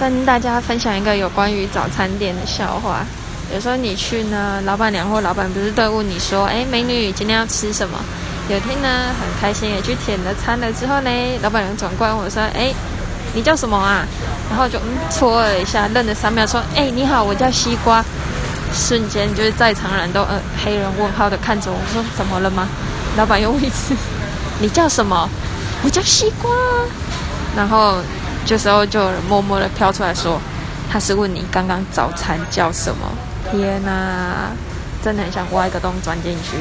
跟大家分享一个有关于早餐店的笑话。有时候你去呢，老板娘或老板不是都会问你说：“哎，美女，今天要吃什么？”有天呢，很开心也去点了餐了之后呢，老板娘转过来我说：“哎，你叫什么啊？”然后就嗯搓了一下，愣了三秒，说：“哎，你好，我叫西瓜。”瞬间就是在场人都呃黑人问号的看着我说：“怎么了吗？”老板又问一次：“ 你叫什么？”我叫西瓜。然后这时候就默默的飘出来说：“他是问你刚刚早餐叫什么？”天哪，真的很想挖一个洞钻进去。